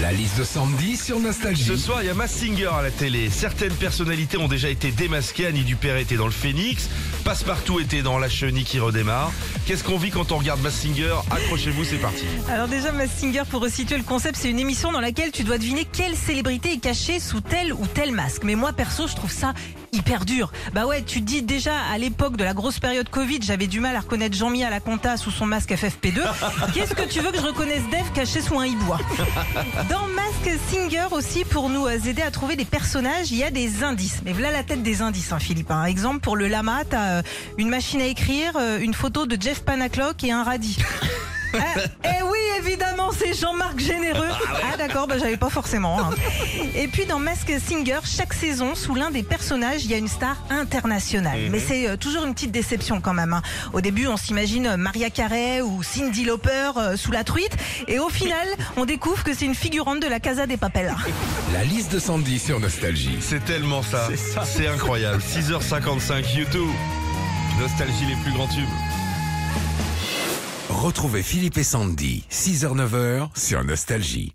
La liste de Sandy sur Nostalgie. Ce soir, il y a Mass Singer à la télé. Certaines personnalités ont déjà été démasquées. Annie Dupère était dans le Phénix. Passepartout était dans La Chenille qui redémarre. Qu'est-ce qu'on vit quand on regarde Mass Singer Accrochez-vous, c'est parti. Alors déjà, Mass Singer, pour resituer le concept, c'est une émission dans laquelle tu dois deviner quelle célébrité est cachée sous tel ou tel masque. Mais moi, perso, je trouve ça hyper dur. Bah ouais, tu te dis déjà à l'époque de la grosse période Covid, j'avais du mal à reconnaître Jean-Mi à la compta sous son masque FFP2. Qu'est-ce que tu veux que je reconnaisse Dave caché sous un hibou? Dans Mask Singer aussi, pour nous aider à trouver des personnages, il y a des indices. Mais voilà la tête des indices, hein, Philippe. Par exemple, pour le lama, t'as euh, une machine à écrire, euh, une photo de Jeff Panaclock et un radis. Ah, eh oui, évidemment, c'est Jean-Marc Généreux. Ah d'accord, bah, j'avais pas forcément. hein. Et puis dans Mask Singer, chaque saison, sous l'un des personnages, il y a une star internationale. Mais c'est euh, toujours une petite déception quand même. hein. Au début, on s'imagine Maria Carey ou Cindy Lauper euh, sous la truite. Et au final, on découvre que c'est une figurante de la Casa des Papel. La liste de Sandy sur Nostalgie. C'est tellement ça. C'est incroyable. 6h55, YouTube. Nostalgie les plus grands tubes. Retrouvez Philippe et Sandy, 6h-9h sur Nostalgie.